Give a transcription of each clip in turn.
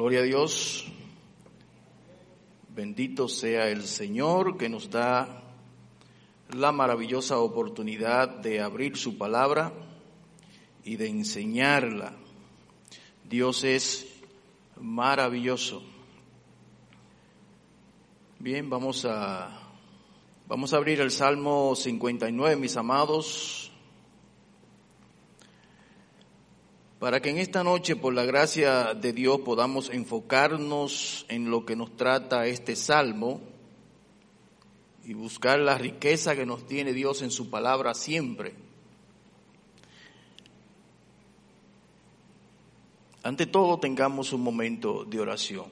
Gloria a Dios. Bendito sea el Señor que nos da la maravillosa oportunidad de abrir su palabra y de enseñarla. Dios es maravilloso. Bien, vamos a vamos a abrir el Salmo 59, mis amados. Para que en esta noche, por la gracia de Dios, podamos enfocarnos en lo que nos trata este salmo y buscar la riqueza que nos tiene Dios en su palabra siempre. Ante todo, tengamos un momento de oración.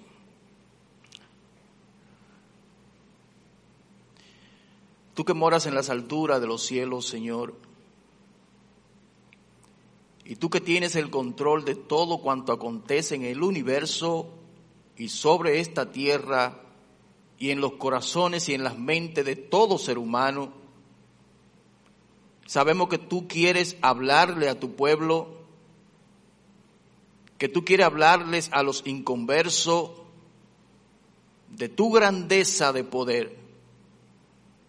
Tú que moras en las alturas de los cielos, Señor, y tú que tienes el control de todo cuanto acontece en el universo y sobre esta tierra y en los corazones y en las mentes de todo ser humano, sabemos que tú quieres hablarle a tu pueblo, que tú quieres hablarles a los inconversos de tu grandeza de poder,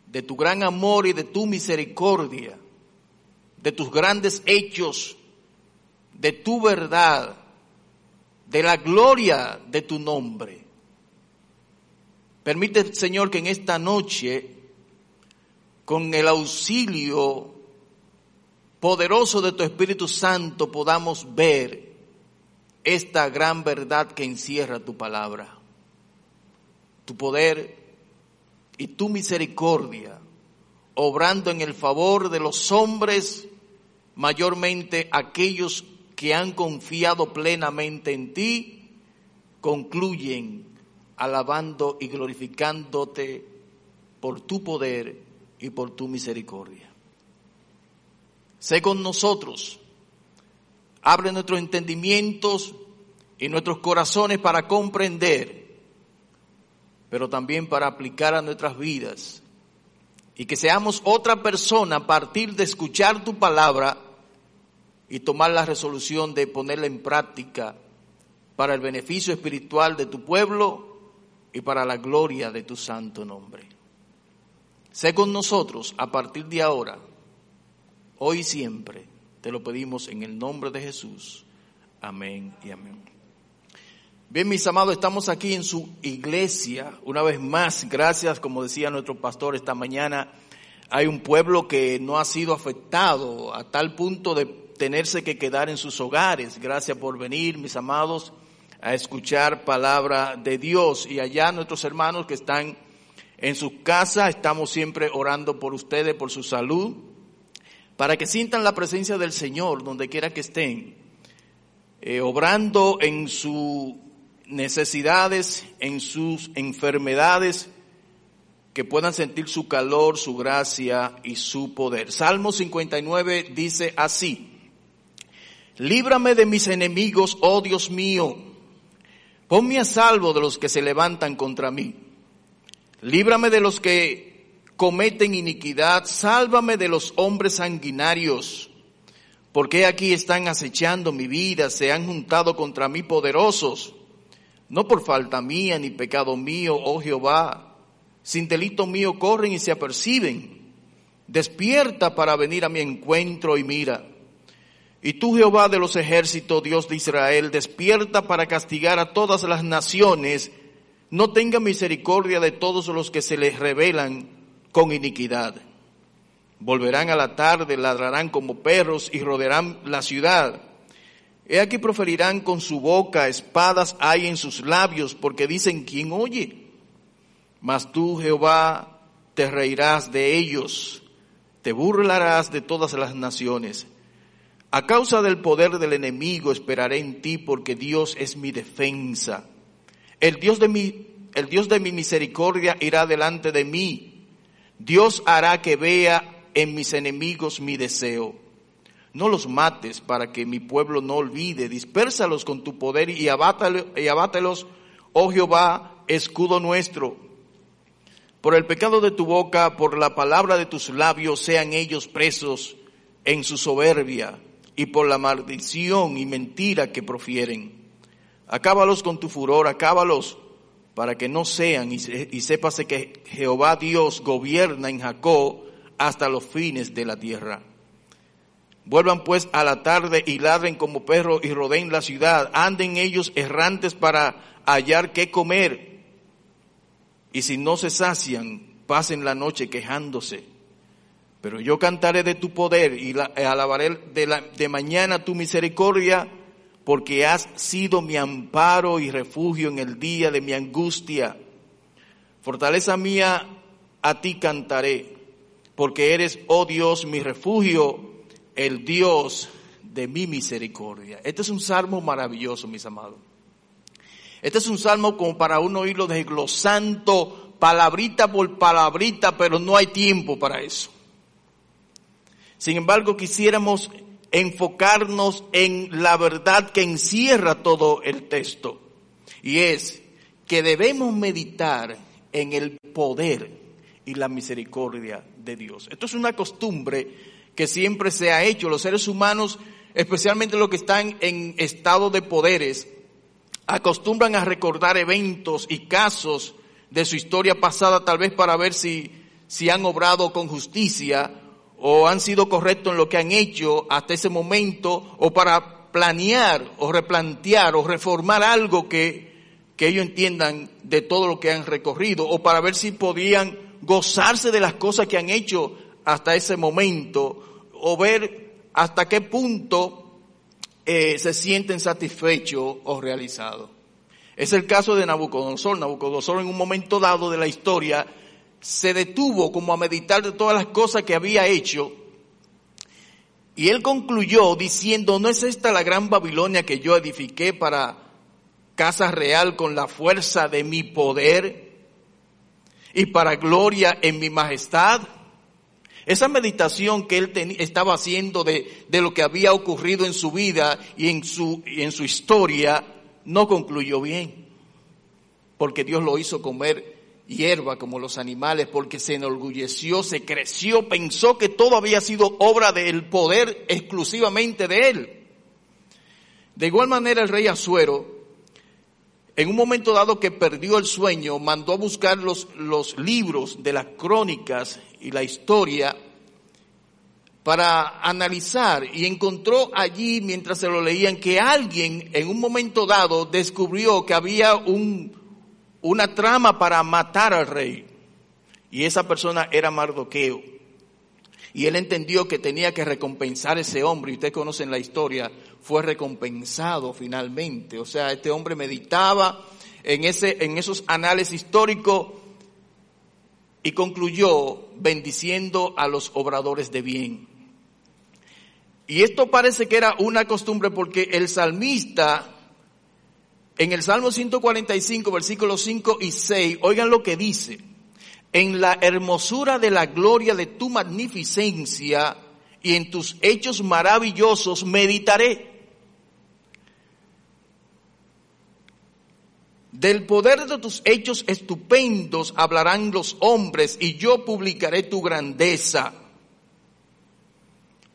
de tu gran amor y de tu misericordia, de tus grandes hechos de tu verdad, de la gloria de tu nombre. Permite, Señor, que en esta noche, con el auxilio poderoso de tu Espíritu Santo, podamos ver esta gran verdad que encierra tu palabra, tu poder y tu misericordia, obrando en el favor de los hombres, mayormente aquellos que han confiado plenamente en ti, concluyen alabando y glorificándote por tu poder y por tu misericordia. Sé con nosotros, abre nuestros entendimientos y nuestros corazones para comprender, pero también para aplicar a nuestras vidas y que seamos otra persona a partir de escuchar tu palabra y tomar la resolución de ponerla en práctica para el beneficio espiritual de tu pueblo y para la gloria de tu santo nombre. Sé con nosotros a partir de ahora, hoy y siempre. Te lo pedimos en el nombre de Jesús. Amén y amén. Bien, mis amados, estamos aquí en su iglesia. Una vez más, gracias, como decía nuestro pastor esta mañana, hay un pueblo que no ha sido afectado a tal punto de tenerse que quedar en sus hogares. Gracias por venir, mis amados, a escuchar palabra de Dios. Y allá nuestros hermanos que están en sus casas, estamos siempre orando por ustedes, por su salud, para que sientan la presencia del Señor donde quiera que estén, eh, obrando en sus necesidades, en sus enfermedades, que puedan sentir su calor, su gracia y su poder. Salmo 59 dice así, Líbrame de mis enemigos, oh Dios mío. Ponme a salvo de los que se levantan contra mí. Líbrame de los que cometen iniquidad. Sálvame de los hombres sanguinarios. Porque aquí están acechando mi vida, se han juntado contra mí poderosos. No por falta mía ni pecado mío, oh Jehová. Sin delito mío corren y se aperciben. Despierta para venir a mi encuentro y mira y tú, Jehová de los ejércitos, Dios de Israel, despierta para castigar a todas las naciones. No tenga misericordia de todos los que se les rebelan con iniquidad. Volverán a la tarde, ladrarán como perros y rodearán la ciudad. He aquí proferirán con su boca, espadas hay en sus labios, porque dicen, ¿quién oye? Mas tú, Jehová, te reirás de ellos, te burlarás de todas las naciones. A causa del poder del enemigo esperaré en ti porque Dios es mi defensa. El Dios de mi, el Dios de mi misericordia irá delante de mí. Dios hará que vea en mis enemigos mi deseo. No los mates para que mi pueblo no olvide. Dispérsalos con tu poder y abátalos, y abátelos, oh Jehová, escudo nuestro. Por el pecado de tu boca, por la palabra de tus labios, sean ellos presos en su soberbia y por la maldición y mentira que profieren. Acábalos con tu furor, acábalos para que no sean y, sépase que Jehová Dios gobierna en Jacob hasta los fines de la tierra. Vuelvan pues a la tarde y ladren como perros y rodeen la ciudad. Anden ellos errantes para hallar qué comer. Y si no se sacian, pasen la noche quejándose. Pero yo cantaré de tu poder y alabaré de, mañana tu misericordia, porque has sido mi amparo y refugio en el día de mi angustia. Fortaleza mía, a ti cantaré, porque eres, oh Dios, mi refugio el Dios de mi misericordia. Este es un salmo maravilloso, mis amados. Este es un salmo como para uno oírlo desglosando palabrita por palabrita, pero no hay tiempo para eso. Sin embargo, quisiéramos enfocarnos en la verdad que encierra todo el texto. Y es que debemos meditar en el poder y la misericordia de Dios. Esto es una costumbre que siempre se ha hecho. Los seres humanos, especialmente los que están en estado de poderes, acostumbran a recordar eventos y casos de su historia pasada, tal vez para ver si, si han obrado con justicia o han sido correctos en lo que han hecho hasta ese momento, o para planear o replantear o reformar algo que, que ellos entiendan de todo lo que han recorrido, o para ver si podían gozarse de las cosas que han hecho hasta ese momento, o ver hasta qué punto eh, se sienten satisfechos o realizados. Es el caso de Nabucodonosor. Nabucodonosor en un momento dado de la historia se detuvo como a meditar de todas las cosas que había hecho y él concluyó diciendo, ¿no es esta la gran Babilonia que yo edifiqué para casa real con la fuerza de mi poder y para gloria en mi majestad? Esa meditación que él estaba haciendo de, lo que había ocurrido en su vida y en su, y en su historia no concluyó bien. Porque Dios lo hizo comer hierba como los animales, porque se enorgulleció, se creció, pensó que todo había sido obra del poder exclusivamente de él. De igual manera el rey Azuero, en un momento dado que perdió el sueño, mandó a buscar los, los libros de las crónicas y la historia para analizar y encontró allí mientras se lo leían que alguien en un momento dado descubrió que había un, una trama para matar al rey y esa persona era Mardoqueo. Y él entendió que tenía que recompensar a ese hombre, y ustedes conocen la historia, fue recompensado finalmente. O sea, este hombre meditaba en, ese, en esos anales históricos y concluyó bendiciendo a los obradores de bien. Y esto parece que era una costumbre porque el salmista, en el Salmo 145, versículos 5 y 6, oigan lo que dice, en la hermosura de la gloria de tu magnificencia y en tus hechos maravillosos meditaré. Del poder de tus hechos estupendos hablarán los hombres y yo publicaré tu grandeza.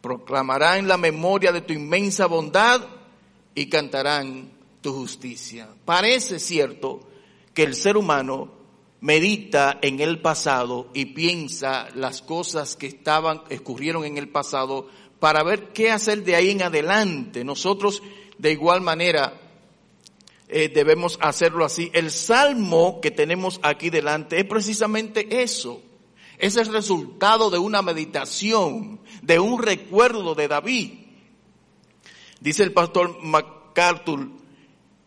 Proclamarán la memoria de tu inmensa bondad y cantarán tu justicia. Parece cierto que el ser humano medita en el pasado y piensa las cosas que estaban, escurrieron en el pasado para ver qué hacer de ahí en adelante. Nosotros de igual manera eh, debemos hacerlo así. El salmo que tenemos aquí delante es precisamente eso. Es el resultado de una meditación, de un recuerdo de David. Dice el pastor MacArthur,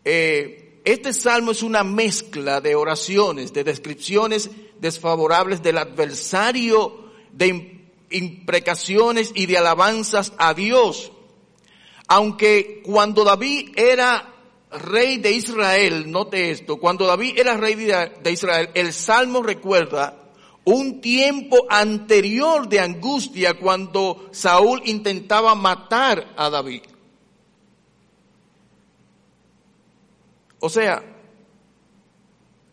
eh, este salmo es una mezcla de oraciones, de descripciones desfavorables del adversario, de imprecaciones y de alabanzas a Dios. Aunque cuando David era rey de Israel, note esto, cuando David era rey de Israel, el Salmo recuerda un tiempo anterior de angustia cuando Saúl intentaba matar a David. O sea,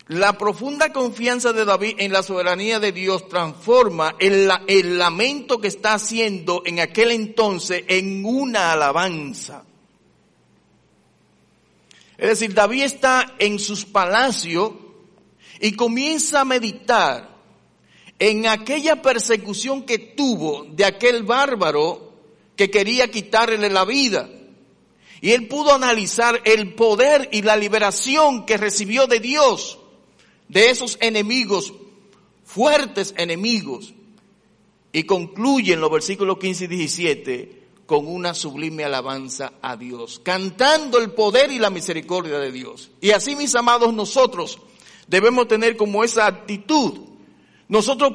la profunda confianza de David en la soberanía de Dios transforma el, lamento que está haciendo en aquel entonces en una alabanza. Es decir, David está en sus palacios y comienza a meditar en aquella persecución que tuvo de aquel bárbaro que quería quitarle la vida. Y él pudo analizar el poder y la liberación que recibió de Dios de esos enemigos, fuertes enemigos. Y concluye en los versículos 15 y 17 con una sublime alabanza a Dios, cantando el poder y la misericordia de Dios. Y así, mis amados, nosotros debemos tener como esa actitud. Nosotros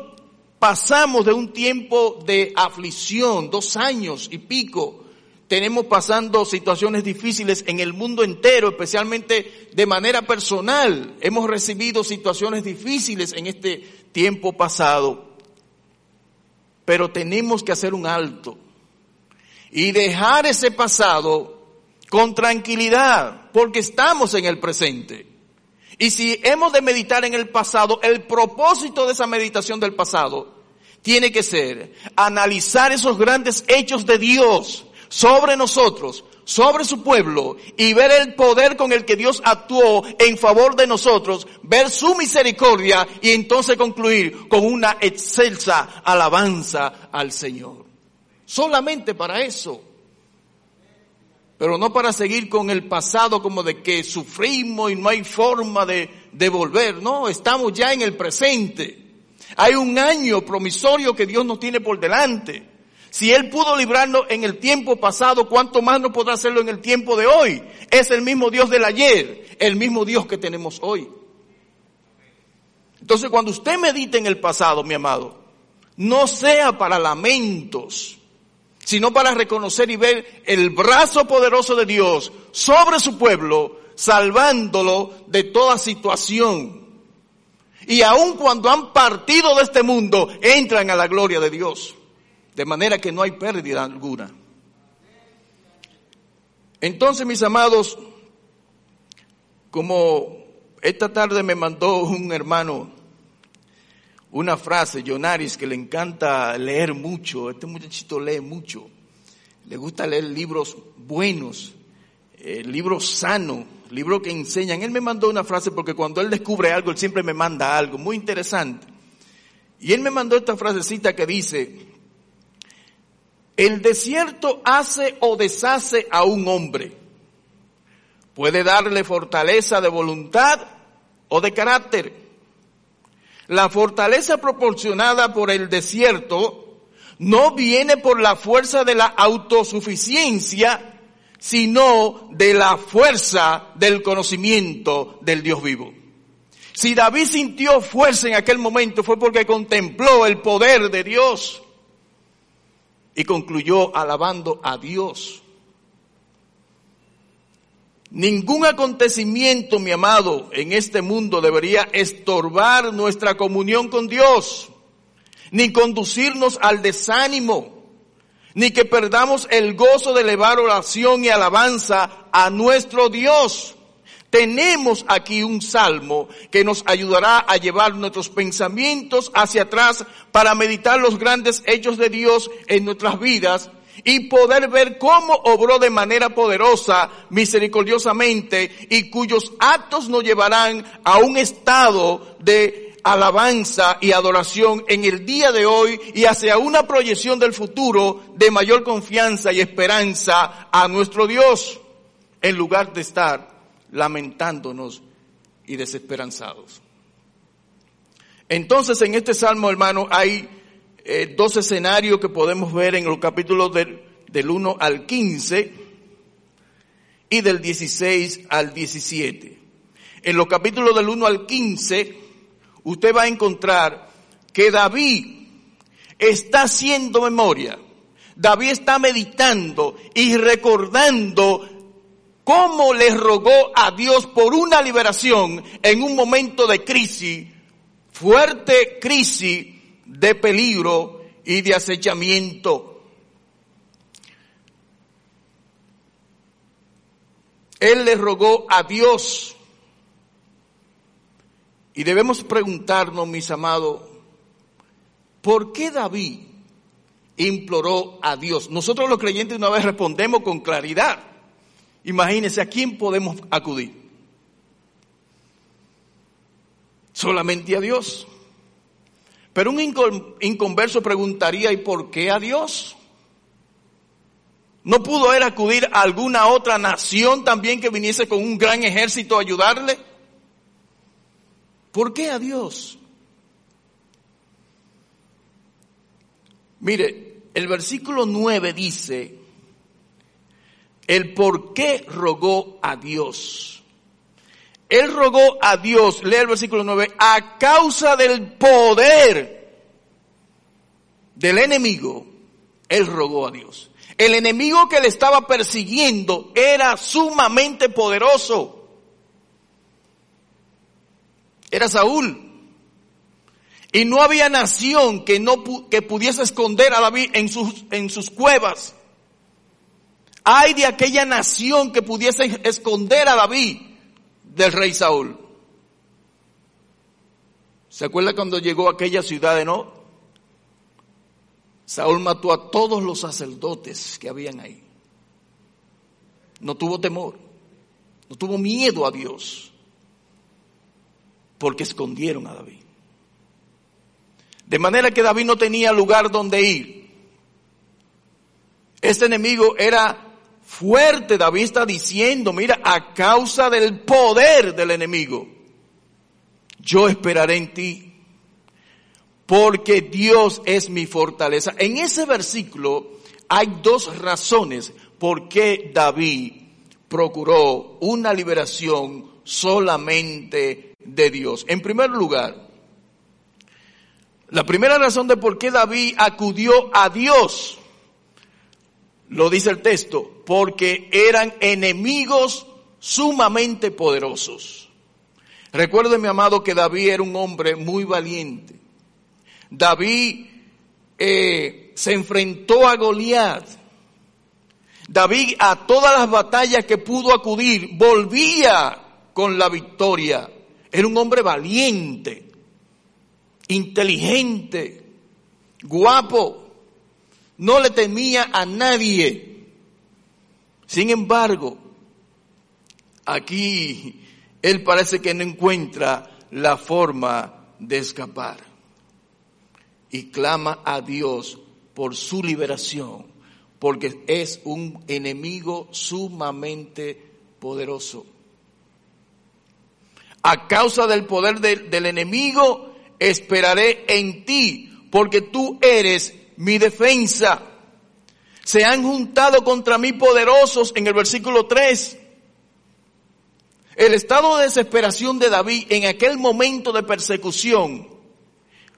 pasamos de un tiempo de aflicción, dos años y pico, tenemos pasando situaciones difíciles en el mundo entero, especialmente de manera personal. Hemos recibido situaciones difíciles en este tiempo pasado. Pero tenemos que hacer un alto y dejar ese pasado con tranquilidad, porque estamos en el presente. Y si hemos de meditar en el pasado, el propósito de esa meditación del pasado tiene que ser analizar esos grandes hechos de Dios sobre nosotros, sobre su pueblo y ver el poder con el que Dios actuó en favor de nosotros, ver su misericordia y entonces concluir con una excelsa alabanza al Señor. Solamente para eso. Pero no para seguir con el pasado como de que sufrimos y no hay forma de, de volver. No, estamos ya en el presente. Hay un año promisorio que Dios nos tiene por delante. Si Él pudo librarnos en el tiempo pasado, ¿cuánto más no podrá hacerlo en el tiempo de hoy? Es el mismo Dios del ayer, el mismo Dios que tenemos hoy. Entonces cuando usted medite en el pasado, mi amado, no sea para lamentos, sino para reconocer y ver el brazo poderoso de Dios sobre su pueblo, salvándolo de toda situación. Y aun cuando han partido de este mundo, entran a la gloria de Dios. De manera que no hay pérdida alguna. Entonces, mis amados, como esta tarde me mandó un hermano una frase, Jonaris, que le encanta leer mucho, este muchachito lee mucho, le gusta leer libros buenos, libros sanos, libros que enseñan. Él me mandó una frase porque cuando él descubre algo, él siempre me manda algo muy interesante. Y él me mandó esta frasecita que dice, el desierto hace o deshace a un hombre. Puede darle fortaleza de voluntad o de carácter. La fortaleza proporcionada por el desierto no viene por la fuerza de la autosuficiencia, sino de la fuerza del conocimiento del Dios vivo. Si David sintió fuerza en aquel momento fue porque contempló el poder de Dios y concluyó alabando a Dios. Ningún acontecimiento, mi amado, en este mundo debería estorbar nuestra comunión con Dios, ni conducirnos al desánimo, ni que perdamos el gozo de elevar oración y alabanza a nuestro Dios. Tenemos aquí un salmo que nos ayudará a llevar nuestros pensamientos hacia atrás para meditar los grandes hechos de Dios en nuestras vidas y poder ver cómo obró de manera poderosa, misericordiosamente, y cuyos actos nos llevarán a un estado de alabanza y adoración en el día de hoy y hacia una proyección del futuro de mayor confianza y esperanza a nuestro Dios, en lugar de estar lamentándonos y desesperanzados. Entonces en este salmo, hermano, hay eh, dos escenarios que podemos ver en los capítulos del, del 1 al 15 y del 16 al 17. En los capítulos del 1 al 15, usted va a encontrar que David está haciendo memoria. David está meditando y recordando cómo le rogó a Dios por una liberación en un momento de crisis, fuerte crisis de peligro y de acechamiento. Él le rogó a Dios. Y debemos preguntarnos, mis amados, ¿por qué David imploró a Dios? Nosotros los creyentes una vez respondemos con claridad. Imagínense a quién podemos acudir. Solamente a Dios. Pero un inconverso preguntaría, ¿y por qué a Dios? ¿No pudo él acudir a alguna otra nación también que viniese con un gran ejército a ayudarle? ¿Por qué a Dios? Mire, el versículo 9 dice, el por qué rogó a Dios. Él rogó a Dios, lee el versículo 9, a causa del poder del enemigo, él rogó a Dios. El enemigo que le estaba persiguiendo era sumamente poderoso. Era Saúl. Y no había nación que no que pudiese esconder a David en sus en sus cuevas. Hay de aquella nación que pudiese esconder a David del rey Saúl. ¿Se acuerda cuando llegó a aquella ciudad de No? Saúl mató a todos los sacerdotes que habían ahí. No tuvo temor, no tuvo miedo a Dios, porque escondieron a David. De manera que David no tenía lugar donde ir. Este enemigo era fuerte. David está diciendo, mira, a causa del poder del enemigo, yo esperaré en ti porque Dios es mi fortaleza. En ese versículo hay dos razones por qué David procuró una liberación solamente de Dios. En primer lugar, la primera razón de por qué David acudió a Dios, lo dice el texto, porque eran enemigos sumamente poderosos. Recuerde, mi amado, que David era un hombre muy valiente. David eh, se enfrentó a Goliat. David a todas las batallas que pudo acudir volvía con la victoria. Era un hombre valiente, inteligente, guapo, no le temía a nadie. Sin embargo, aquí él parece que no encuentra la forma de escapar y clama a Dios por su liberación, porque es un enemigo sumamente poderoso. A causa del poder del enemigo, esperaré en ti, porque tú eres mi defensa. Se han juntado contra mí poderosos en el versículo 3. El estado de desesperación de David en aquel momento de persecución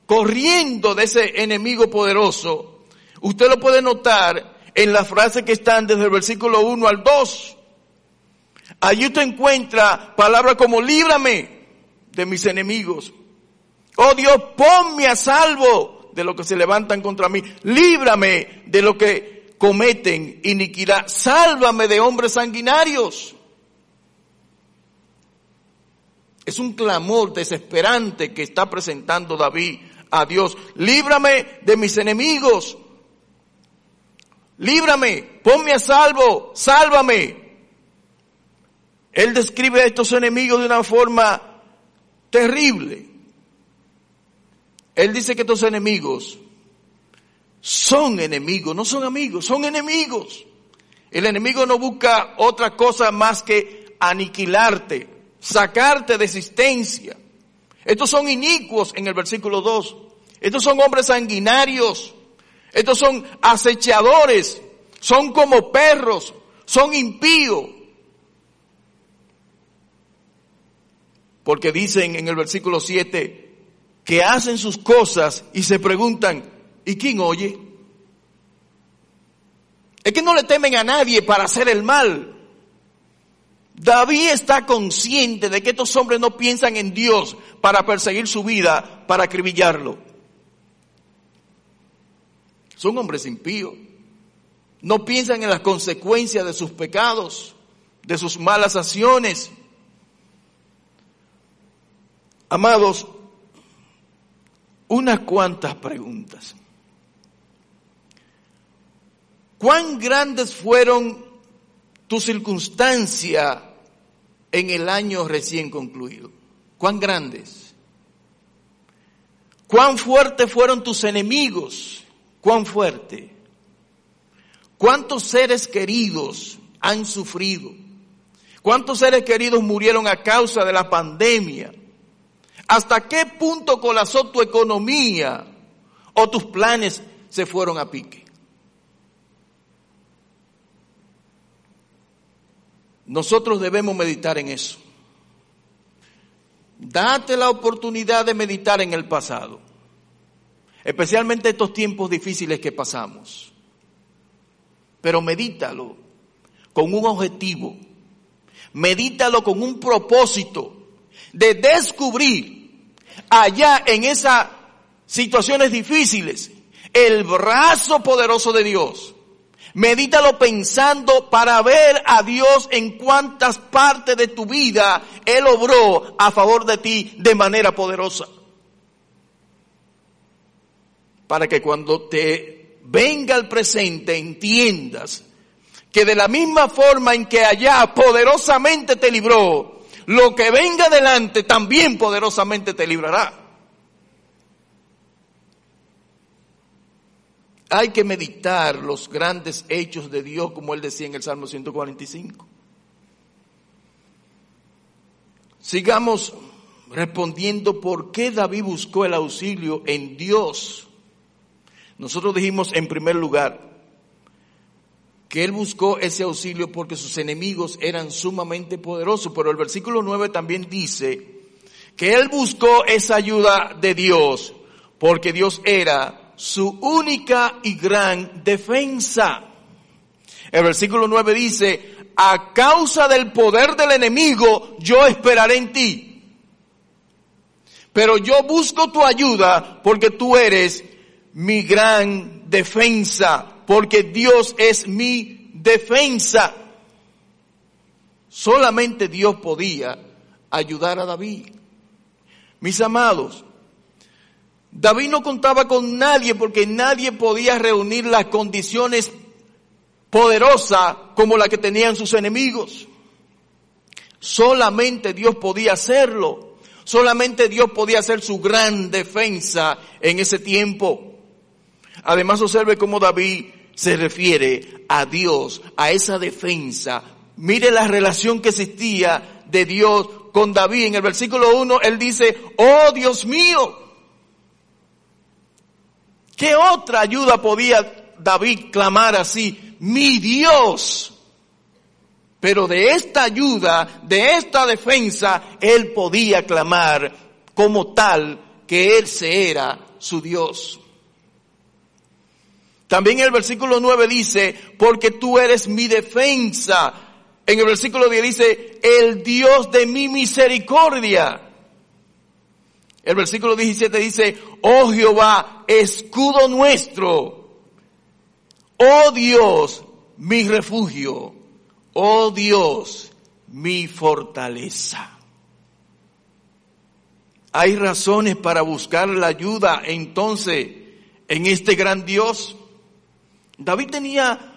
corriendo de ese enemigo poderoso, usted lo puede notar en las frases que están desde el versículo 1 al 2. Allí usted encuentra palabras como líbrame de mis enemigos. Oh Dios, ponme a salvo de lo que se levantan contra mí. Líbrame de lo que cometen iniquidad. Sálvame de hombres sanguinarios. Es un clamor desesperante que está presentando David a Dios. Líbrame de mis enemigos. Líbrame, ponme a salvo, sálvame. Él describe a estos enemigos de una forma terrible. Él dice que estos enemigos son enemigos, no son amigos, son enemigos. El enemigo no busca otra cosa más que aniquilarte, sacarte de existencia. Estos son inicuos en el versículo 2. Estos son hombres sanguinarios. Estos son acechadores. Son como perros. Son impíos. Porque dicen en el versículo 7 que hacen sus cosas y se preguntan, ¿y quién oye? Es que no le temen a nadie para hacer el mal. David está consciente de que estos hombres no piensan en Dios para perseguir su vida, para acribillarlo. Son hombres impíos. No piensan en las consecuencias de sus pecados, de sus malas acciones. Amados, unas cuantas preguntas. ¿Cuán grandes fueron tus circunstancias en el año recién concluido. ¿Cuán grandes? cuán fuertes fueron tus enemigos, cuán fuerte. ¿Cuántos seres queridos han sufrido? ¿Cuántos seres queridos murieron a causa de la pandemia? ¿Hasta qué punto colapsó tu economía o tus planes se fueron a pique? Nosotros debemos meditar en eso. Date la oportunidad de meditar en el pasado, especialmente estos tiempos difíciles que pasamos. Pero medítalo con un objetivo, medítalo con un propósito de descubrir allá en esas situaciones difíciles el brazo poderoso de Dios. Medítalo pensando para ver a Dios en cuántas partes de tu vida Él obró a favor de ti de manera poderosa. Para que cuando te venga el presente entiendas que de la misma forma en que allá poderosamente te libró, lo que venga adelante también poderosamente te librará. Hay que meditar los grandes hechos de Dios, como él decía en el Salmo 145. Sigamos respondiendo por qué David buscó el auxilio en Dios. Nosotros dijimos en primer lugar, que él buscó ese auxilio porque sus enemigos eran sumamente poderosos, pero el versículo 9 también dice que él buscó esa ayuda de Dios porque Dios era su única y gran defensa. El versículo 9 dice, a causa del poder del enemigo, yo esperaré en ti. Pero yo busco tu ayuda porque tú eres mi gran defensa porque Dios es mi defensa. Solamente Dios podía ayudar a David. Mis amados, David no contaba con nadie porque nadie podía reunir las condiciones poderosas como la que tenían sus enemigos. Solamente Dios podía hacerlo. Solamente Dios podía hacer su gran defensa en ese tiempo. Además observe cómo David se refiere a Dios, a esa defensa. Mire la relación que existía de Dios con David. En el versículo 1 él dice, oh Dios mío, ¿qué otra ayuda podía David clamar así? Mi Dios. Pero de esta ayuda, de esta defensa, él podía clamar como tal que él se era su Dios. También el versículo 9 dice, porque tú eres mi defensa. En el versículo 10 dice, el Dios de mi misericordia. El versículo 17 dice, oh Jehová, escudo nuestro. Oh Dios, mi refugio. Oh Dios, mi fortaleza. Hay razones para buscar la ayuda entonces en este gran Dios. David tenía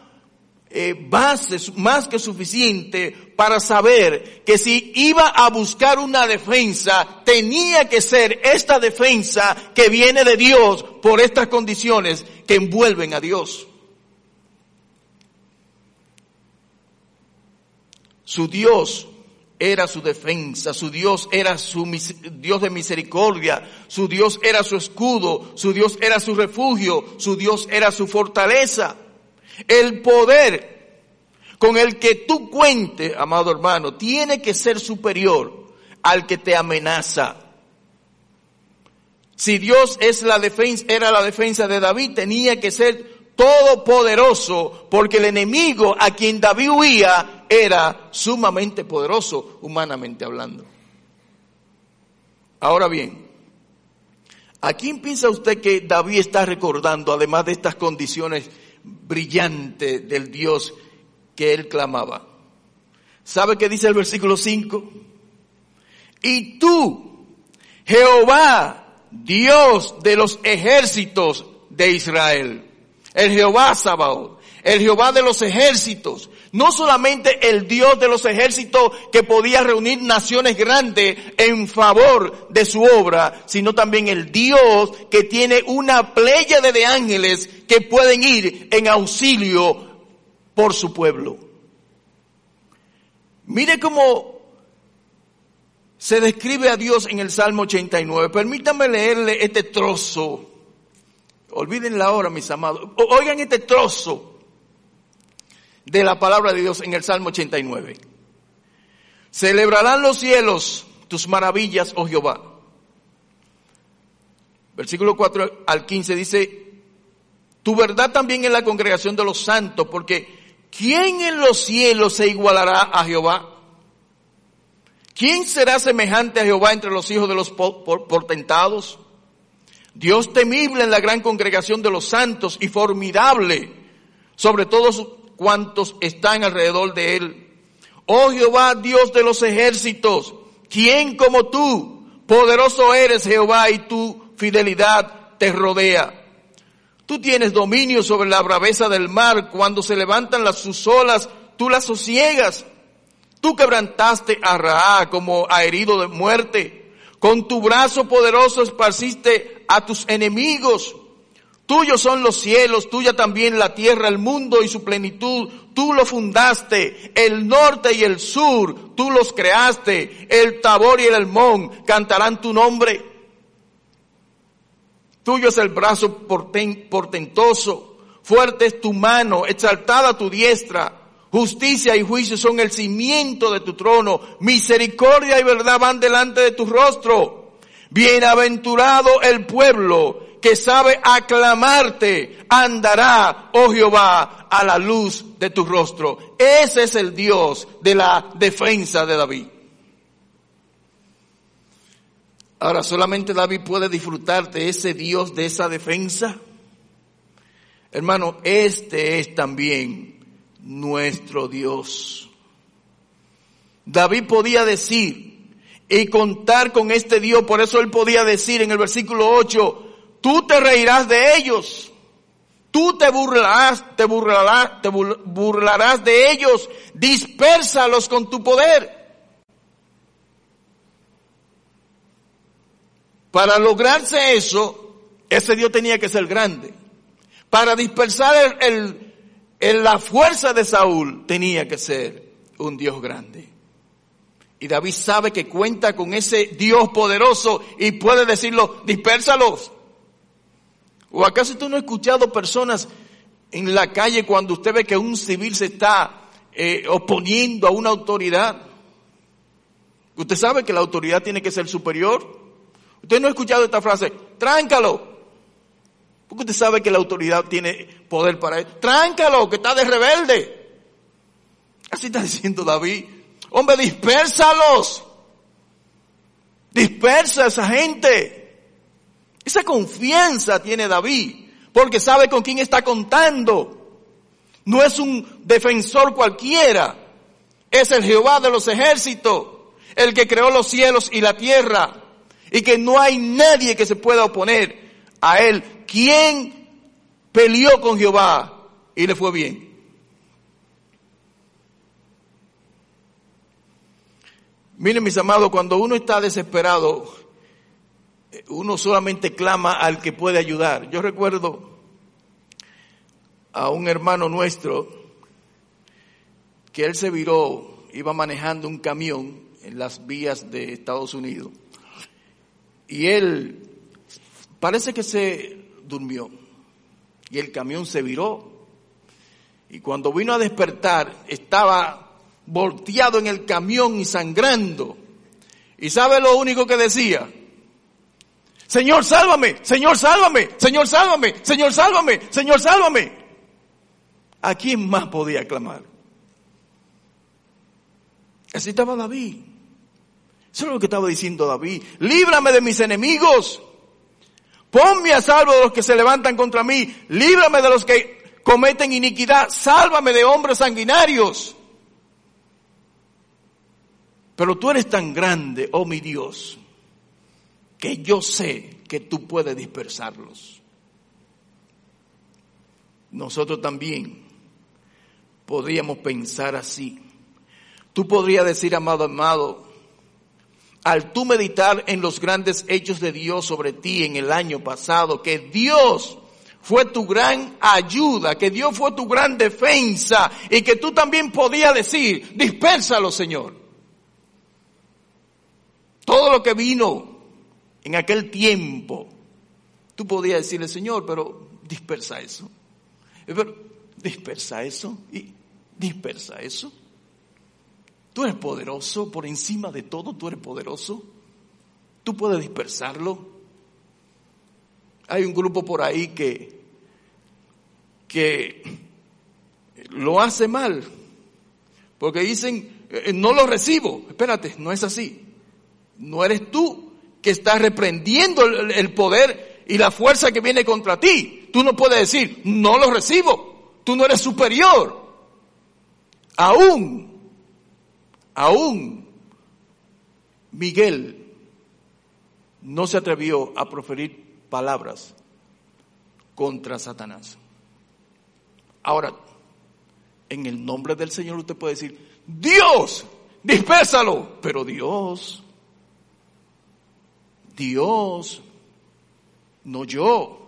eh, bases más que suficiente para saber que si iba a buscar una defensa, tenía que ser esta defensa que viene de Dios por estas condiciones que envuelven a Dios. Su Dios era su defensa, su Dios era su Dios de misericordia, su Dios era su escudo, su Dios era su refugio, su Dios era su fortaleza. El poder con el que tú cuentes, amado hermano, tiene que ser superior al que te amenaza. Si Dios es la defensa, era la defensa de David, tenía que ser todopoderoso, porque el enemigo a quien David huía era sumamente poderoso, humanamente hablando. Ahora bien, ¿a quién piensa usted que David está recordando, además de estas condiciones brillantes del Dios que él clamaba? ¿Sabe qué dice el versículo 5? Y tú, Jehová, Dios de los ejércitos de Israel, el Jehová Sabaoth, el Jehová de los ejércitos, no solamente el Dios de los ejércitos que podía reunir naciones grandes en favor de su obra, sino también el Dios que tiene una playa de ángeles que pueden ir en auxilio por su pueblo. Mire cómo se describe a Dios en el Salmo 89. Permítanme leerle este trozo. Olvídenla ahora, mis amados. Oigan este trozo de la palabra de Dios en el Salmo 89. Celebrarán los cielos tus maravillas, oh Jehová. Versículo 4 al 15 dice, tu verdad también en la congregación de los santos, porque ¿quién en los cielos se igualará a Jehová? ¿Quién será semejante a Jehová entre los hijos de los portentados? Dios temible en la gran congregación de los santos y formidable sobre todos cuantos están alrededor de él. Oh Jehová, Dios de los ejércitos, ¿quién como tú? Poderoso eres Jehová y tu fidelidad te rodea. Tú tienes dominio sobre la braveza del mar, cuando se levantan las sus olas, tú las sosiegas. Tú quebrantaste a Raá como a herido de muerte. Con tu brazo poderoso esparciste a tus enemigos. Tuyos son los cielos, tuya también la tierra, el mundo y su plenitud. Tú lo fundaste, el norte y el sur, tú los creaste. El Tabor y el Elmón cantarán tu nombre. Tuyo es el brazo portentoso, fuerte es tu mano, exaltada tu diestra. Justicia y juicio son el cimiento de tu trono. Misericordia y verdad van delante de tu rostro. Bienaventurado el pueblo que sabe aclamarte, andará, oh Jehová, a la luz de tu rostro. Ese es el Dios de la defensa de David. Ahora, solamente David puede disfrutar de ese Dios, de esa defensa. Hermano, este es también nuestro Dios. David podía decir y contar con este Dios, por eso él podía decir en el versículo 8, Tú te reirás de ellos. Tú te burlarás, te burlarás, te burlarás de ellos. Dispérsalos con tu poder. Para lograrse eso, ese Dios tenía que ser grande. Para dispersar el, el, la fuerza de Saúl, tenía que ser un Dios grande. Y David sabe que cuenta con ese Dios poderoso y puede decirlo, dispérsalos. ¿O acaso tú no has escuchado personas en la calle cuando usted ve que un civil se está eh, oponiendo a una autoridad? Usted sabe que la autoridad tiene que ser superior. Usted no ha escuchado esta frase, tráncalo. Porque usted sabe que la autoridad tiene poder para él. Tráncalo, que está de rebelde. Así está diciendo David. Hombre, dispérsalos. Dispersa a esa gente. Esa confianza tiene David, porque sabe con quién está contando. No es un defensor cualquiera, es el Jehová de los ejércitos, el que creó los cielos y la tierra, y que no hay nadie que se pueda oponer a él. ¿Quién peleó con Jehová y le fue bien? Miren mis amados, cuando uno está desesperado, uno solamente clama al que puede ayudar. Yo recuerdo a un hermano nuestro que él se viró, iba manejando un camión en las vías de Estados Unidos y él parece que se durmió y el camión se viró y cuando vino a despertar estaba volteado en el camión y sangrando. ¿Y sabe lo único que decía? Señor, sálvame, Señor, sálvame, Señor, sálvame, Señor, sálvame, Señor, sálvame. ¿A quién más podía clamar? Así estaba David. Eso es lo que estaba diciendo David. Líbrame de mis enemigos. Ponme a salvo de los que se levantan contra mí. Líbrame de los que cometen iniquidad. Sálvame de hombres sanguinarios. Pero tú eres tan grande, oh mi Dios, que yo sé que tú puedes dispersarlos. Nosotros también podríamos pensar así. Tú podrías decir, amado, amado, al tú meditar en los grandes hechos de Dios sobre ti en el año pasado, que Dios fue tu gran ayuda, que Dios fue tu gran defensa y que tú también podías decir, dispérsalo Señor. Todo lo que vino en aquel tiempo, tú podías decirle, Señor, pero dispersa eso. Pero dispersa eso y dispersa eso. Tú eres poderoso, por encima de todo tú eres poderoso. Tú puedes dispersarlo. Hay un grupo por ahí que, que lo hace mal, porque dicen, eh, no lo recibo. Espérate, no es así. No eres tú que estás reprendiendo el poder y la fuerza que viene contra ti. Tú no puedes decir, no lo recibo. Tú no eres superior. Aún Aún Miguel no se atrevió a proferir palabras contra Satanás. Ahora, en el nombre del Señor usted puede decir, Dios, dispésalo, pero Dios, Dios, no yo.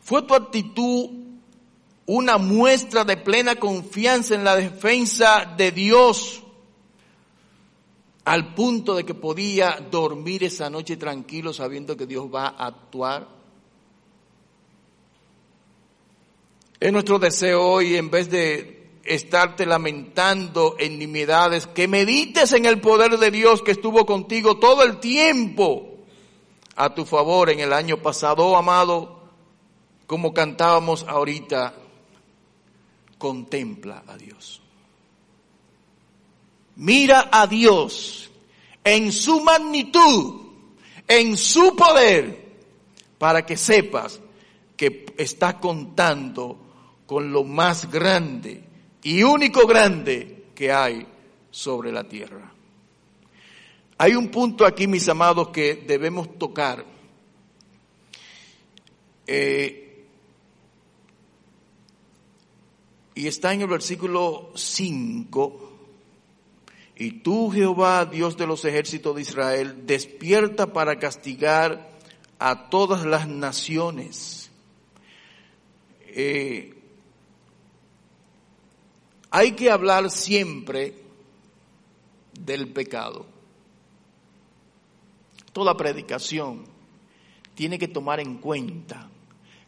Fue tu actitud una muestra de plena confianza en la defensa de Dios, al punto de que podía dormir esa noche tranquilo sabiendo que Dios va a actuar. Es nuestro deseo hoy, en vez de estarte lamentando en nimiedades, que medites en el poder de Dios que estuvo contigo todo el tiempo a tu favor en el año pasado, amado, como cantábamos ahorita contempla a Dios. Mira a Dios en su magnitud, en su poder, para que sepas que está contando con lo más grande y único grande que hay sobre la tierra. Hay un punto aquí, mis amados, que debemos tocar. Eh, Y está en el versículo 5. Y tú, Jehová, Dios de los ejércitos de Israel, despierta para castigar a todas las naciones. Eh, hay que hablar siempre del pecado. Toda predicación tiene que tomar en cuenta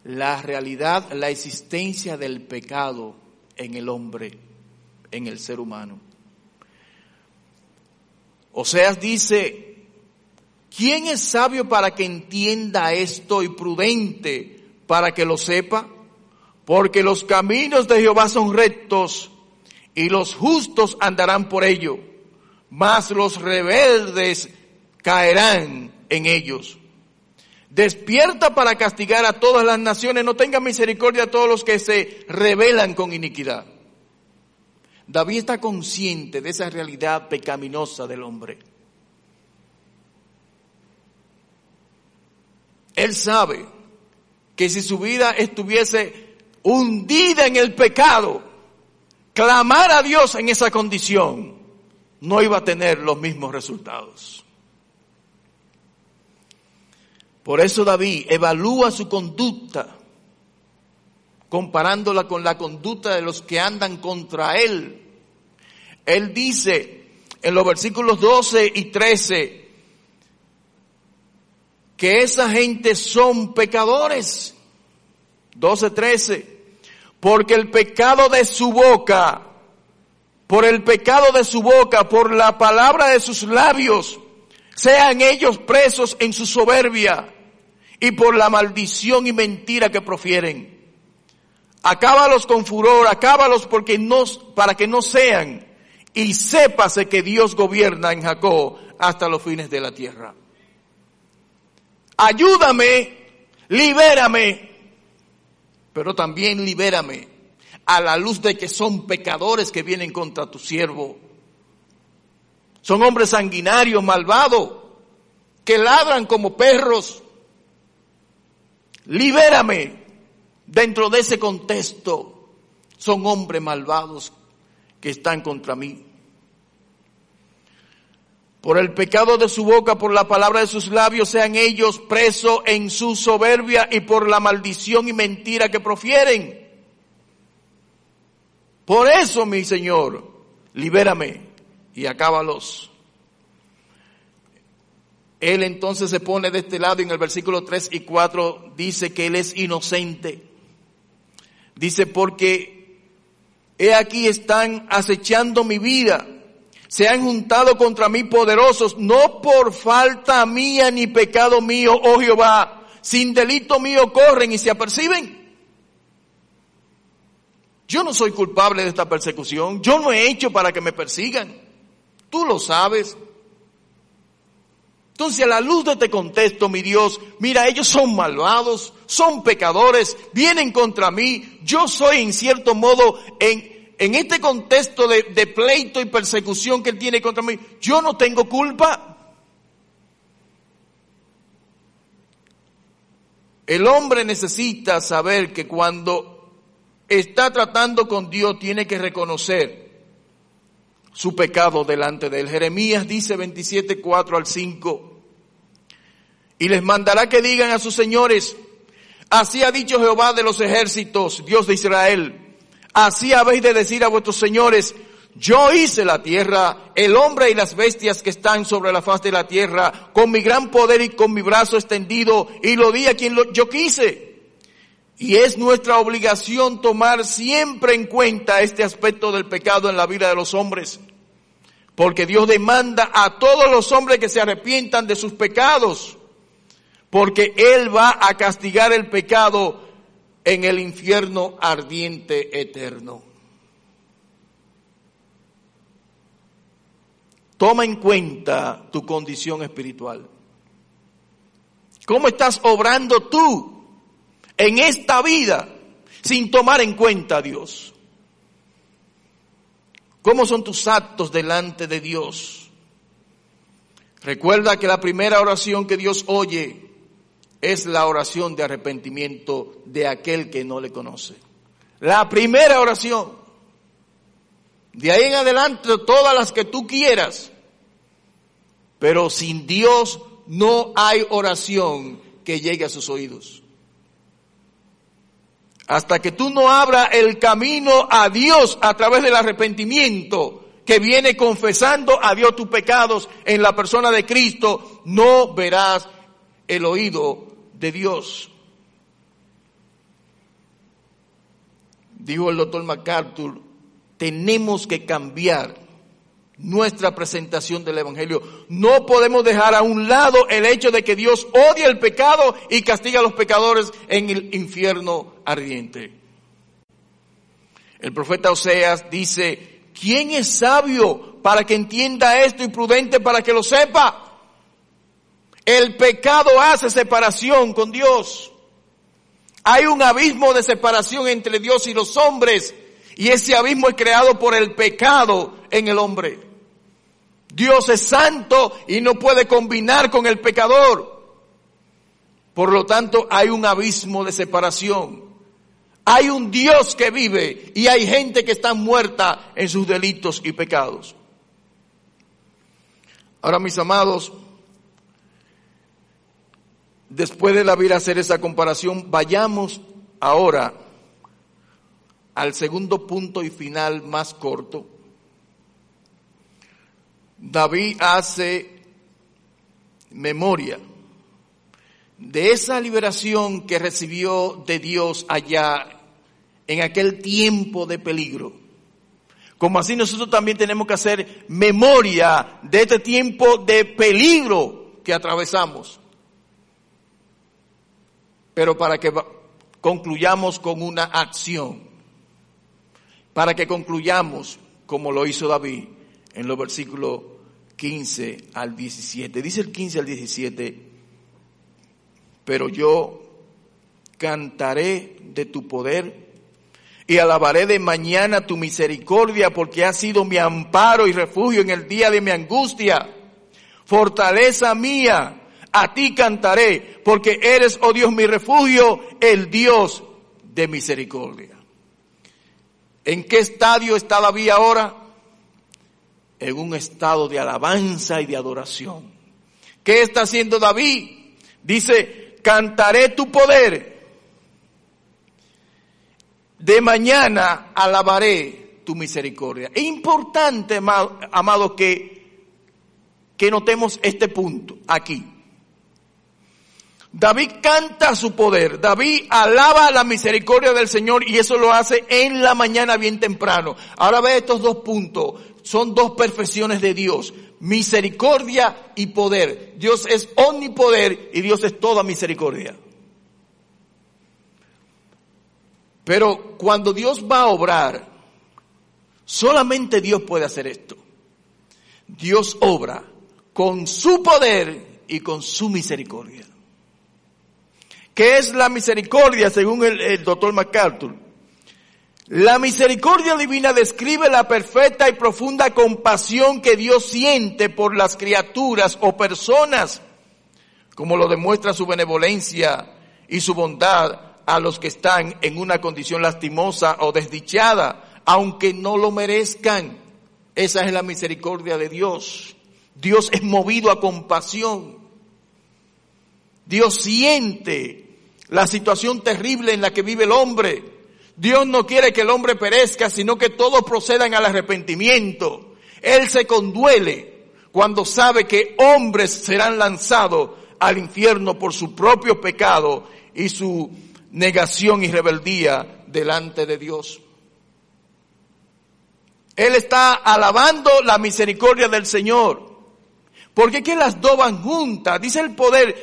la realidad, la existencia del pecado en el hombre, en el ser humano. Oseas dice, ¿quién es sabio para que entienda esto y prudente para que lo sepa? Porque los caminos de Jehová son rectos y los justos andarán por ello, mas los rebeldes caerán en ellos. Despierta para castigar a todas las naciones, no tenga misericordia a todos los que se rebelan con iniquidad. David está consciente de esa realidad pecaminosa del hombre. Él sabe que si su vida estuviese hundida en el pecado, clamar a Dios en esa condición no iba a tener los mismos resultados. Por eso David evalúa su conducta, comparándola con la conducta de los que andan contra él. Él dice en los versículos 12 y 13 que esa gente son pecadores. 12, 13. Porque el pecado de su boca, por el pecado de su boca, por la palabra de sus labios, sean ellos presos en su soberbia y por la maldición y mentira que profieren. Acábalos con furor, acábalos porque no, para que no sean, y sépase que Dios gobierna en Jacob hasta los fines de la tierra. Ayúdame, libérame, pero también libérame a la luz de que son pecadores que vienen contra tu siervo. Son hombres sanguinarios, malvados, que ladran como perros libérame, dentro de ese contexto, son hombres malvados que están contra mí. Por el pecado de su boca, por la palabra de sus labios, sean ellos presos en su soberbia y por la maldición y mentira que profieren. Por eso, mi Señor, libérame y acábalos. Él entonces se pone de este lado y en el versículo 3 y 4 dice que Él es inocente. Dice, porque he aquí están acechando mi vida se han juntado contra mí poderosos, no por falta mía ni pecado mío, oh Jehová, sin delito mío corren y se aperciben. Yo no soy culpable de esta persecución, yo no he hecho para que me persigan, tú lo sabes. Entonces a la luz de este contexto, mi Dios, mira, ellos son malvados, son pecadores, vienen contra mí, yo soy en cierto modo en, en este contexto de, pleito y persecución que él tiene contra mí, yo no tengo culpa. El hombre necesita saber que cuando está tratando con Dios tiene que reconocer su pecado delante de él. Jeremías dice 27, 4 al 5. Y les mandará que digan a sus señores, así ha dicho Jehová de los ejércitos, Dios de Israel, Así habéis de decir a vuestros señores, yo hice la tierra, el hombre y las bestias que están sobre la faz de la tierra, con mi gran poder y con mi brazo extendido, y lo di a quien yo quise. Y es nuestra obligación tomar siempre en cuenta este aspecto del pecado en la vida de los hombres. Porque Dios demanda a todos los hombres que se arrepientan de sus pecados. Porque Él va a castigar el pecado en el infierno ardiente eterno. Toma en cuenta tu condición espiritual. ¿Cómo estás obrando tú en esta vida sin tomar en cuenta a Dios? ¿Cómo son tus actos delante de Dios? Recuerda que la primera oración que Dios oye es la oración de arrepentimiento de aquel que no le conoce. La primera oración. De ahí en adelante todas las que tú quieras. Pero sin Dios no hay oración que llegue a sus oídos. Hasta que tú no abras el camino a Dios a través del arrepentimiento, que viene confesando a Dios tus pecados en la persona de Cristo, no verás el oído de Dios. Dijo el doctor MacArthur, tenemos que cambiar nuestra presentación del Evangelio. No podemos dejar a un lado el hecho de que Dios odia el pecado y castiga a los pecadores en el infierno ardiente. El profeta Oseas dice, ¿quién es sabio para que entienda esto y prudente para que lo sepa? El pecado hace separación con Dios. Hay un abismo de separación entre Dios y los hombres y ese abismo es creado por el pecado en el hombre. Dios es santo y no puede combinar con el pecador. Por lo tanto, hay un abismo de separación. Hay un Dios que vive y hay gente que está muerta en sus delitos y pecados. Ahora, mis amados, después de David hacer esa comparación, vayamos ahora al segundo punto y final más corto. David hace memoria de esa liberación que recibió de Dios allá en aquel tiempo de peligro. Como así nosotros también tenemos que hacer memoria de este tiempo de peligro que atravesamos pero para que concluyamos con una acción, para que concluyamos como lo hizo David en los versículos 15 al 17. Dice el 15 al 17, pero yo cantaré de tu poder y alabaré de mañana tu misericordia porque has sido mi amparo y refugio en el día de mi angustia, fortaleza mía a ti cantaré, porque eres, oh Dios, mi refugio, el Dios de misericordia. ¿En qué estadio está David ahora? En un estado de alabanza y de adoración. ¿Qué está haciendo David? Dice, cantaré tu poder. De mañana alabaré tu misericordia. Es importante, amado, que, que notemos este punto aquí. David canta su poder, David alaba la misericordia del Señor y eso lo hace en la mañana bien temprano. Ahora ve estos dos puntos, son dos perfecciones de Dios, misericordia y poder. Dios es omnipoder y Dios es toda misericordia. Pero cuando Dios va a obrar, solamente Dios puede hacer esto. Dios obra con su poder y con su misericordia. ¿Qué es la misericordia según el, doctor MacArthur? La misericordia divina describe la perfecta y profunda compasión que Dios siente por las criaturas o personas, como lo demuestra su benevolencia y su bondad a los que están en una condición lastimosa o desdichada, aunque no lo merezcan. Esa es la misericordia de Dios. Dios es movido a compasión. Dios siente la situación terrible en la que vive el hombre. Dios no quiere que el hombre perezca, sino que todos procedan al arrepentimiento. Él se conduele cuando sabe que hombres serán lanzados al infierno por su propio pecado y su negación y rebeldía delante de Dios. Él está alabando la misericordia del Señor. Porque que las dos van juntas. Dice el poder,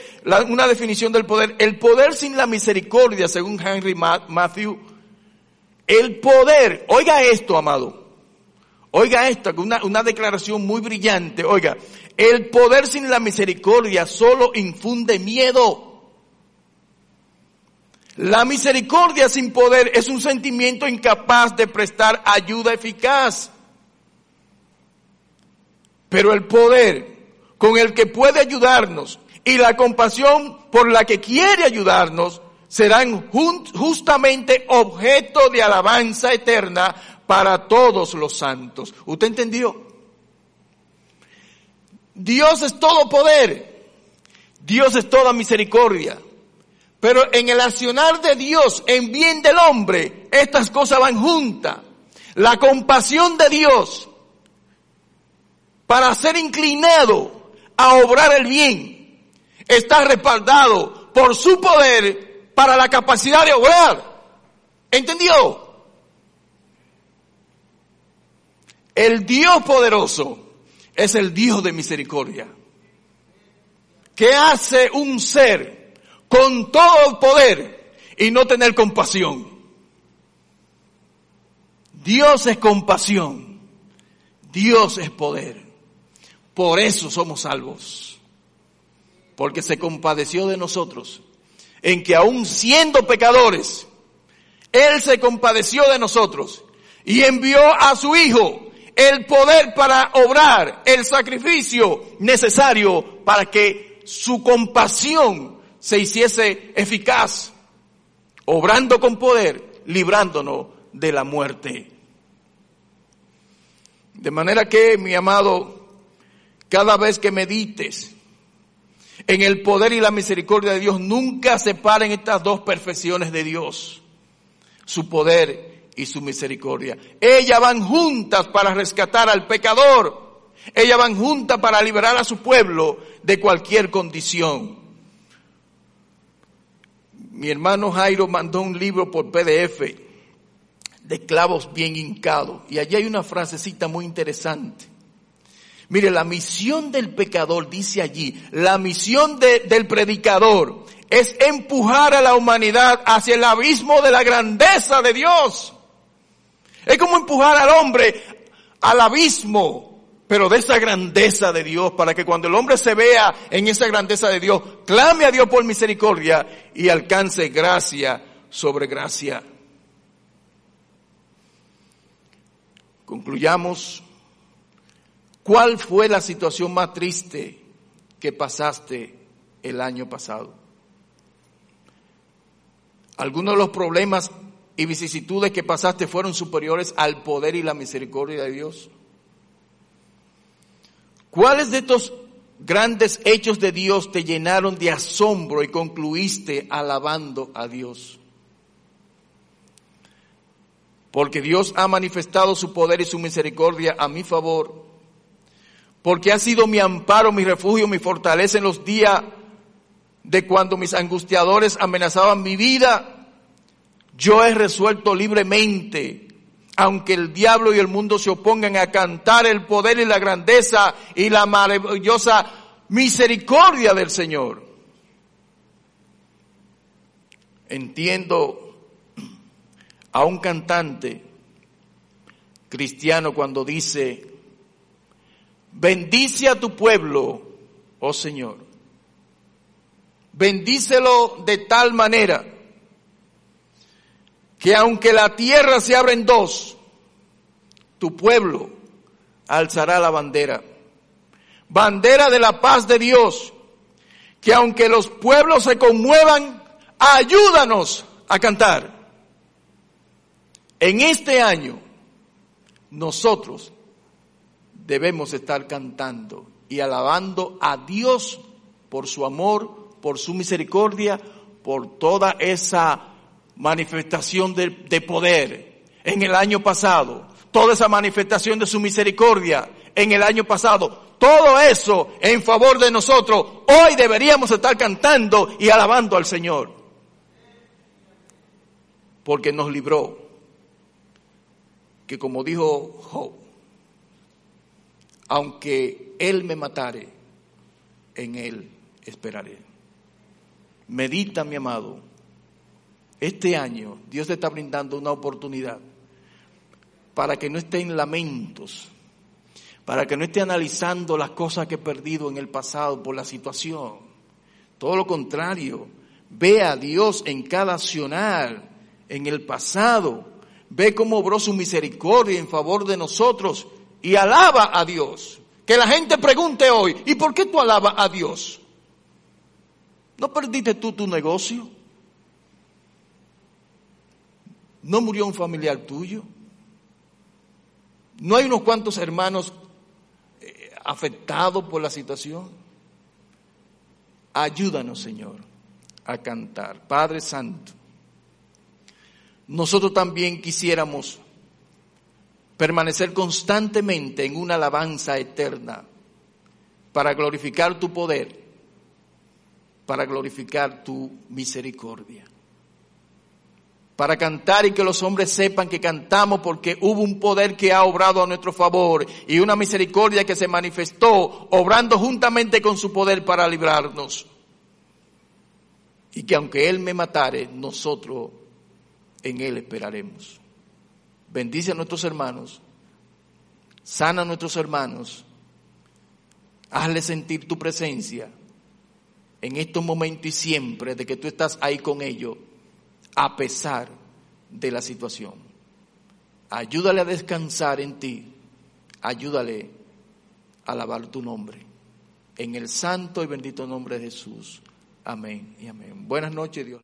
una definición del poder, el poder sin la misericordia, según Henry Matthew. El poder, oiga esto, amado. Oiga esto, una, una declaración muy brillante. Oiga, el poder sin la misericordia solo infunde miedo. La misericordia sin poder es un sentimiento incapaz de prestar ayuda eficaz. Pero el poder con el que puede ayudarnos y la compasión por la que quiere ayudarnos serán justamente objeto de alabanza eterna para todos los santos. ¿Usted entendió? Dios es todo poder. Dios es toda misericordia. Pero en el accionar de Dios en bien del hombre, estas cosas van juntas. La compasión de Dios para ser inclinado a obrar el bien. Está respaldado por su poder para la capacidad de obrar. ¿Entendió? El Dios poderoso es el Dios de misericordia. ¿Qué hace un ser con todo poder y no tener compasión? Dios es compasión. Dios es poder. Por eso somos salvos. Porque se compadeció de nosotros. En que aún siendo pecadores, Él se compadeció de nosotros y envió a su Hijo el poder para obrar el sacrificio necesario para que su compasión se hiciese eficaz, obrando con poder, librándonos de la muerte. De manera que, mi amado, cada vez que medites en el poder y la misericordia de Dios, nunca separen estas dos perfecciones de Dios, su poder y su misericordia. Ellas van juntas para rescatar al pecador, ellas van juntas para liberar a su pueblo de cualquier condición. Mi hermano Jairo mandó un libro por PDF de clavos bien hincados y allí hay una frasecita muy interesante Mire, la misión del pecador, dice allí, la misión del predicador es empujar a la humanidad hacia el abismo de la grandeza de Dios. Es como empujar al hombre al abismo, pero de esa grandeza de Dios, para que cuando el hombre se vea en esa grandeza de Dios, clame a Dios por misericordia y alcance gracia sobre gracia. Concluyamos ¿Cuál fue la situación más triste que pasaste el año pasado? Algunos de los problemas y vicisitudes que pasaste fueron superiores al poder y la misericordia de Dios? ¿Cuáles de estos grandes hechos de Dios te llenaron de asombro y concluiste alabando a Dios? Porque Dios ha manifestado su poder y su misericordia a mi favor. Porque ha sido mi amparo, mi refugio, mi fortaleza en los días de cuando mis angustiadores amenazaban mi vida yo he resuelto libremente, aunque el diablo y el mundo se opongan a cantar el poder y la grandeza y la maravillosa misericordia del Señor. Entiendo a un cantante cristiano cuando dice, bendice a tu pueblo, oh Señor. Bendícelo de tal manera que aunque la tierra se abra en dos, tu pueblo alzará la bandera. Bandera de la paz de Dios, que aunque los pueblos se conmuevan, ayúdanos a cantar. En este año, nosotros debemos estar cantando y alabando a Dios por su amor, por su misericordia, por toda esa manifestación de, poder en el año pasado, toda esa manifestación de su misericordia en el año pasado, todo eso en favor de nosotros, hoy deberíamos estar cantando y alabando al Señor. Porque nos libró. Que como dijo Job, aunque Él me matare, en Él esperaré. Medita, mi amado, este año Dios te está brindando una oportunidad para que no esté en lamentos, para que no esté analizando las cosas que he perdido en el pasado por la situación. Todo lo contrario, ve a Dios en cada accionar, en el pasado, ve cómo obró su misericordia en favor de nosotros y alaba a Dios. Que la gente pregunte hoy, ¿y por qué tú alabas a Dios? ¿No perdiste tú tu negocio? ¿No murió un familiar tuyo? ¿No hay unos cuantos hermanos eh, afectados por la situación? Ayúdanos, Señor, a cantar. Padre Santo, nosotros también quisiéramos permanecer constantemente en una alabanza eterna para glorificar tu poder, para glorificar tu misericordia para cantar y que los hombres sepan que cantamos porque hubo un poder que ha obrado a nuestro favor y una misericordia que se manifestó obrando juntamente con su poder para librarnos. Y que aunque Él me matare, nosotros en Él esperaremos. Bendice a nuestros hermanos, sana a nuestros hermanos, hazle sentir tu presencia en estos momentos y siempre de que tú estás ahí con ellos a pesar de la situación. Ayúdale a descansar en ti, ayúdale a alabar tu nombre. En el santo y bendito nombre de Jesús. Amén y amén. Buenas noches, Dios.